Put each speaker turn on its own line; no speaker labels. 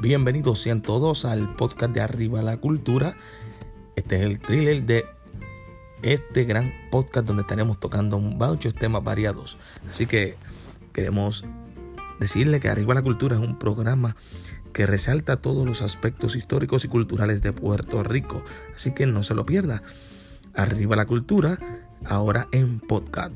Bienvenidos sean todos al podcast de Arriba la Cultura. Este es el thriller de este gran podcast donde estaremos tocando muchos temas variados. Así que queremos decirle que Arriba la Cultura es un programa que resalta todos los aspectos históricos y culturales de Puerto Rico. Así que no se lo pierda. Arriba la Cultura, ahora en podcast.